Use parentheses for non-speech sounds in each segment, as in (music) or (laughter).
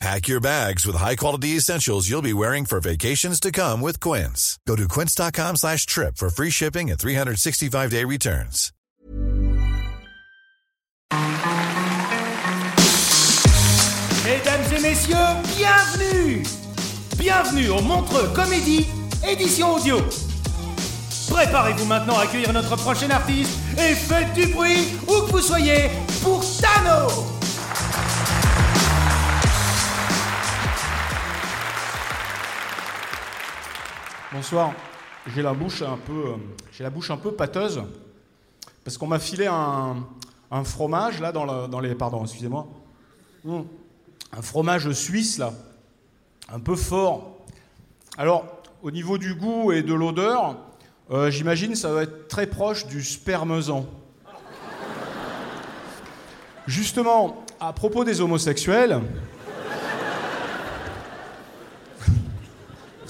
Pack your bags with high-quality essentials you'll be wearing for vacations to come with Quince. Go to quince.com slash trip for free shipping and 365-day returns. Mesdames et messieurs, bienvenue Bienvenue au Montreux Comédie, édition audio. Préparez-vous maintenant à accueillir notre prochain artiste et faites du bruit où que vous soyez pour Tano Bonsoir. J'ai la bouche un peu, euh, j'ai la bouche un peu pâteuse parce qu'on m'a filé un, un fromage là dans les, pardon, excusez-moi, Hum. un fromage suisse là, un peu fort. Alors, au niveau du goût et de l'odeur, euh, j'imagine ça va être très proche du spermesan. Justement, à propos des homosexuels.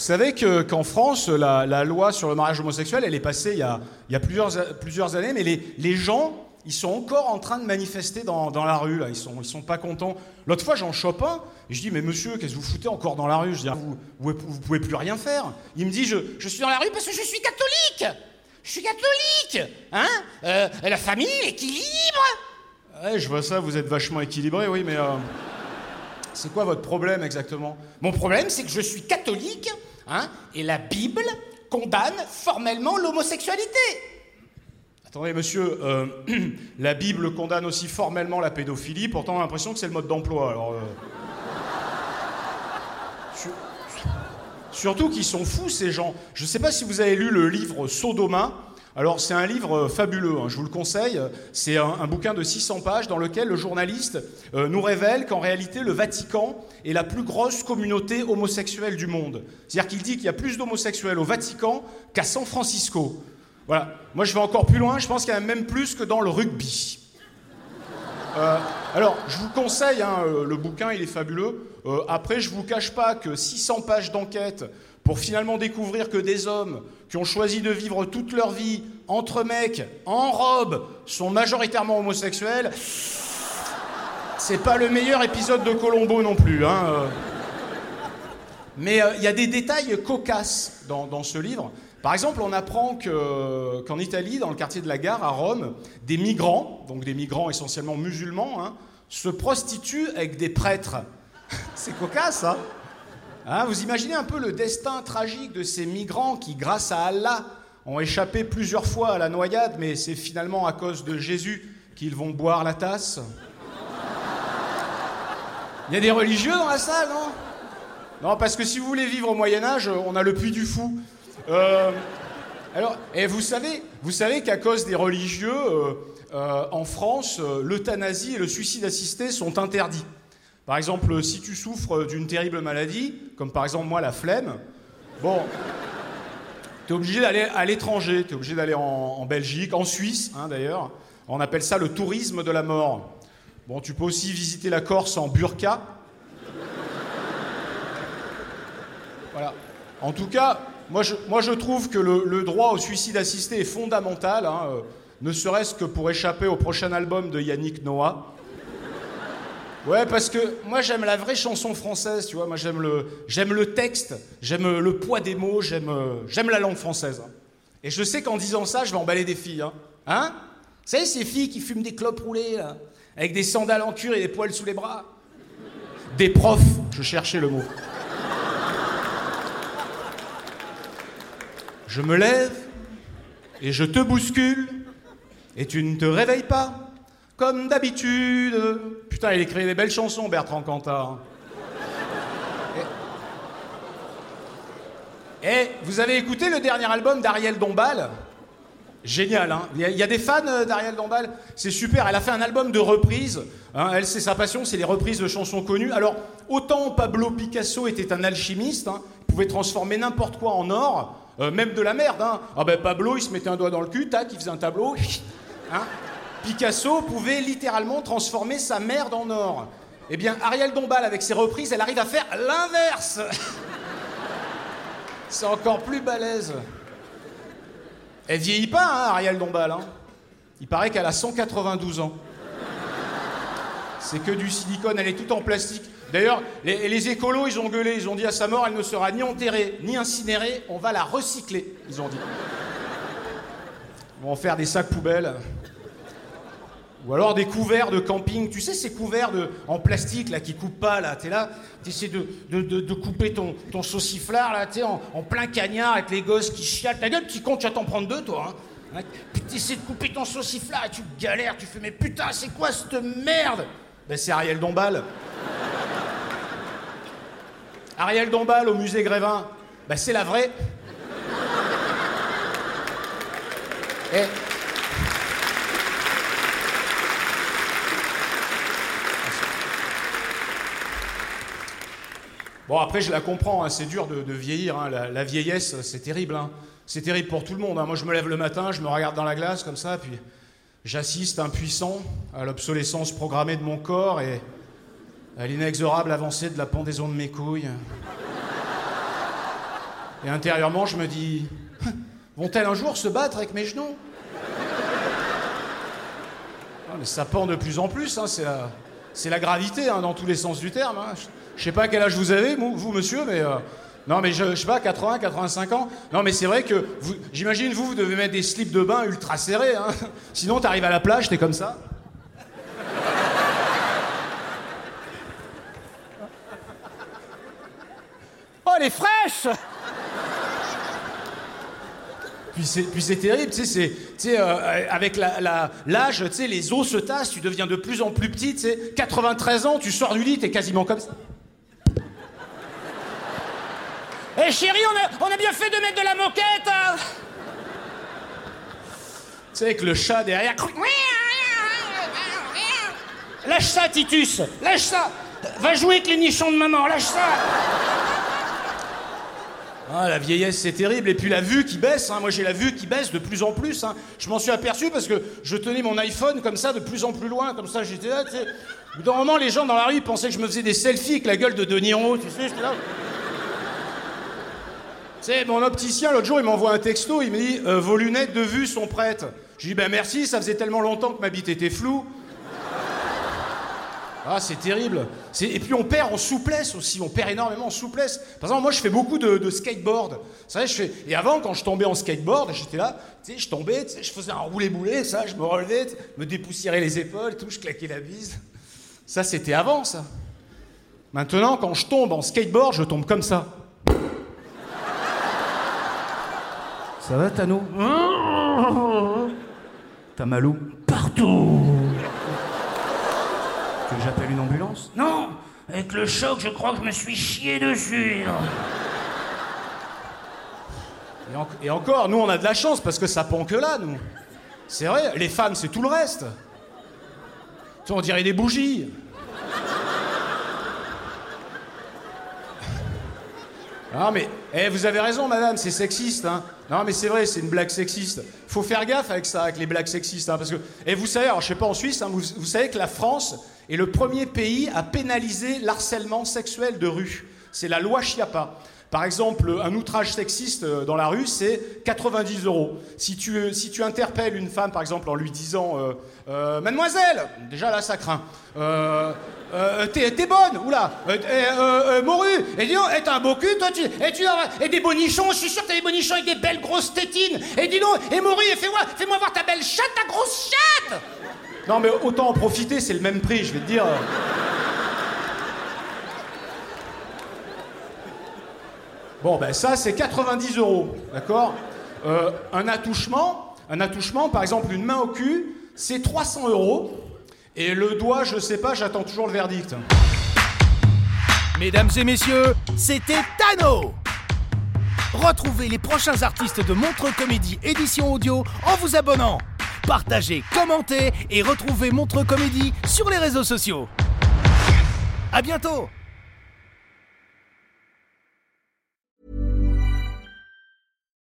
Vous savez que- qu'en France, la, loi sur le mariage homosexuel, elle est passée il y a, plusieurs, années, mais les, gens, ils sont encore en train de manifester dans, la rue, là. Ils sont, sont pas contents. L'autre fois, j'en chope un, et je dis, mais monsieur, qu'est-ce que vous foutez encore dans la rue? Je dis, vous, vous, vous pouvez plus rien faire. Il me dit, je, je suis dans la rue parce que je suis catholique Je suis catholique Hein? Euh, La famille, l'équilibre Ouais, je vois ça, vous êtes vachement équilibré, oui, mais... euh, c'est quoi votre problème exactement? Mon problème, c'est que je suis catholique, hein, et la Bible condamne formellement l'homosexualité. Attendez, monsieur, euh, (clears throat) la Bible condamne aussi formellement la pédophilie, pourtant on a l'impression que c'est le mode d'emploi. Alors, euh, sur- Surtout qu'ils sont fous, ces gens. Je ne sais pas si vous avez lu le livre Sodoma. Alors, c'est un livre euh, fabuleux, hein, je vous le conseille. C'est un, bouquin de 600 pages dans lequel le journaliste euh, nous révèle qu'en réalité, le Vatican est la plus grosse communauté homosexuelle du monde. C'est-à-dire qu'il dit qu'il y a plus d'homosexuels au Vatican qu'à San Francisco. Voilà. Moi, je vais encore plus loin. Je pense qu'il y en a même plus que dans le rugby. Euh, alors, je vous conseille, hein, le bouquin, il est fabuleux. Après, je vous cache pas que 600 pages d'enquête pour finalement découvrir que des hommes qui ont choisi de vivre toute leur vie entre mecs, en robe, sont majoritairement homosexuels, c'est pas le meilleur épisode de Colombo non plus. Hein, euh. Mais euh, il y a des détails cocasses dans, dans ce livre. Par exemple, on apprend que- qu'en Italie, dans le quartier de la gare, à Rome, des migrants, donc des migrants essentiellement musulmans, hein, se prostituent avec des prêtres. (laughs) C'est cocasse, hein Hein, Vous imaginez un peu le destin tragique de ces migrants qui, grâce à Allah, ont échappé plusieurs fois à la noyade, mais c'est finalement à cause de Jésus qu'ils vont boire la tasse. Il y a des religieux dans la salle, non? Non, parce que si vous voulez vivre au Moyen Âge, on a le Puy du Fou. Euh, alors, et vous savez, qu'à cause des religieux, euh, euh, en France, l'euthanasie et le suicide assisté sont interdits. Par exemple, si tu souffres d'une terrible maladie, comme par exemple moi la flemme, bon, tu es obligé d'aller à l'étranger, tu es obligé d'aller en, Belgique, en Suisse hein, d'ailleurs. On appelle ça le tourisme de la mort. Bon, tu peux aussi visiter la Corse en burqa. Voilà. En tout cas, moi je, trouve que le, le droit au suicide assisté est fondamental, hein, euh, ne serait-ce que pour échapper au prochain album de Yannick Noah. Ouais, parce que moi j'aime la vraie chanson française, tu vois. Moi j'aime le, j'aime le texte, j'aime le poids des mots, j'aime, euh, j'aime la langue française. hein. Et je sais qu'en disant ça, je vais emballer des filles. Hein, hein? Vous savez, ces filles qui fument des clopes roulées, là, avec des sandales en cuir et des poils sous les bras? Des profs, je cherchais le mot. Je me lève et je te bouscule et tu ne te réveilles pas, comme d'habitude. Putain, il écrit des belles chansons, Bertrand Cantat. Et vous avez écouté le dernier album d'Ariel Dombal? Génial, hein Il y, a- des fans euh, d'Ariel Dombal? C'est super, elle a fait un album de reprises. hein. elle, c'est sa passion, c'est les reprises de chansons connues. Alors, autant Pablo Picasso était un alchimiste, hein, pouvait transformer n'importe quoi en or, euh, même de la merde. Hein. Ah ben Pablo, il se mettait un doigt dans le cul, tac, il faisait un tableau. (laughs) hein. Picasso pouvait littéralement transformer sa merde en or. Eh bien, Ariel Dombal, avec ses reprises, elle arrive à faire l'inverse. (laughs) c'est encore plus balèze. Elle vieillit pas, hein, Ariel Dombal. hein. Il paraît qu'elle a 192 ans. C'est que du silicone, elle est toute en plastique. D'ailleurs, les, les écolos, ils ont gueulé, ils ont dit à sa mort, elle ne sera ni enterrée, ni incinérée, on va la recycler, ils ont dit. Ils vont en faire des sacs poubelles. Ou alors des couverts de camping, tu sais ces couverts en plastique là qui coupent pas là, t'es là, t'essaies de, de, de, couper ton, ton sauciflard là, t'es en, en plein cagnard avec les gosses qui chialent, ta gueule petit con, tu vas t'en prendre deux toi, hein. Hein, Puis t'essaies de couper ton sauciflard et tu galères, tu fais mais putain c'est quoi cette merde? Ben c'est Ariel Dombal. (laughs) Ariel Dombal au musée Grévin, ben c'est la vraie. Et... Bon, après, je la comprends, hein, c'est dur de, vieillir. hein, La, vieillesse, c'est terrible. hein. C'est terrible pour tout le monde. Moi, je me lève le matin, je me regarde dans la glace comme ça, puis j'assiste impuissant à l'obsolescence programmée de mon corps et à l'inexorable avancée de la pendaison de mes couilles. Et intérieurement, je me dis vont-elles un jour se battre avec mes genoux? Ah, mais ça pend de plus en plus, c'est la, gravité dans tous les sens du terme. Je- sais pas quel âge vous avez, vous, monsieur, mais. euh, non, mais je, je sais pas, 80, 85 ans. Non, mais c'est vrai que j'imagine, vous, vous devez mettre des slips de bain ultra serrés. Hein. (laughs) Sinon, t'arrives à la plage, t'es comme ça. Oh, elle est fraîche Puis c'est, puis c'est terrible, tu sais, c'est, tu sais, euh, avec la- la- l'âge, tu sais, les os se tassent, tu deviens de plus en plus petit, tu sais. 93 ans, tu sors du lit, t'es quasiment comme ça. Eh chérie, on a, on a bien fait de mettre de la moquette hein Tu sais, avec le chat derrière. Lâche ça, Titus Lâche ça Va jouer avec les nichons de maman, lâche ça Ah, la vieillesse, c'est terrible. Et puis la vue qui baisse. hein. Moi, j'ai la vue qui baisse de plus en plus. hein. Je m'en suis aperçu parce que je tenais mon iPhone comme ça, de plus en plus loin. Comme ça, j'étais là, tu sais. Au bout d'un moment, les gens dans la rue ils pensaient que je me faisais des selfies avec la gueule de De Niro, tu sais, j'étais là. Mon opticien, l'autre jour, il m'envoie un texto, il me dit euh, Vos lunettes de vue sont prêtes. Je lui dis Ben merci, ça faisait tellement longtemps que ma bite était floue. Ah, c'est terrible. Et puis on perd en souplesse aussi, on perd énormément en souplesse. Par exemple, moi je fais beaucoup de, skateboard. Je fais... Et avant, quand je tombais en skateboard, j'étais là, je tombais, je faisais un roulé-boulé, ça, je me relevais, me dépoussiérais les épaules, tout, je claquais la bise. Ça, c'était avant, ça. Maintenant, quand je tombe en skateboard, je tombe comme ça. Ça va, Tano (laughs) T'as mal où Partout Tu veux que j'appelle une ambulance Non Avec le choc, je crois que je me suis chié dessus Et, en- et encore, nous, on a de la chance parce que ça pend que là, nous. C'est vrai, les femmes, c'est tout le reste. Tu sais, on dirait des bougies. Non, mais eh, vous avez raison, madame, c'est sexiste. Hein. Non, mais c'est vrai, c'est une blague sexiste. Faut faire gaffe avec ça, avec les blagues sexistes. hein, parce que, et vous savez, alors je sais pas en Suisse, hein, vous, vous savez que la France est le premier pays à pénaliser l'harcèlement sexuel de rue. C'est la loi Chiappa. Par exemple, un outrage sexiste euh, dans la rue, c'est 90 euros. Si tu, euh, si tu interpelles une femme, par exemple, en lui disant euh, Mademoiselle, déjà là, ça craint. T'es, t'es bonne, oula. Morue, et dis donc, t'as un beau cul, toi, tu. Et tu et des bonichons, je suis sûr que t'as des bonichons avec des belles grosses tétines. Et dis donc, et morue, fais-moi, fais-moi voir ta belle chatte, ta grosse chatte. Non, mais autant en profiter, c'est le même prix, je vais te dire. Bon, ben ça, c'est 90 euros, d'accord Euh, Un attouchement, un attouchement, par exemple, une main au cul, c'est 300 euros. Et le doigt, je sais pas, j'attends toujours le verdict. Mesdames et messieurs, c'était Tano Retrouvez les prochains artistes de Montre Comédie édition audio en vous abonnant. Partagez, commentez et retrouvez Montre Comédie sur les réseaux sociaux. À bientôt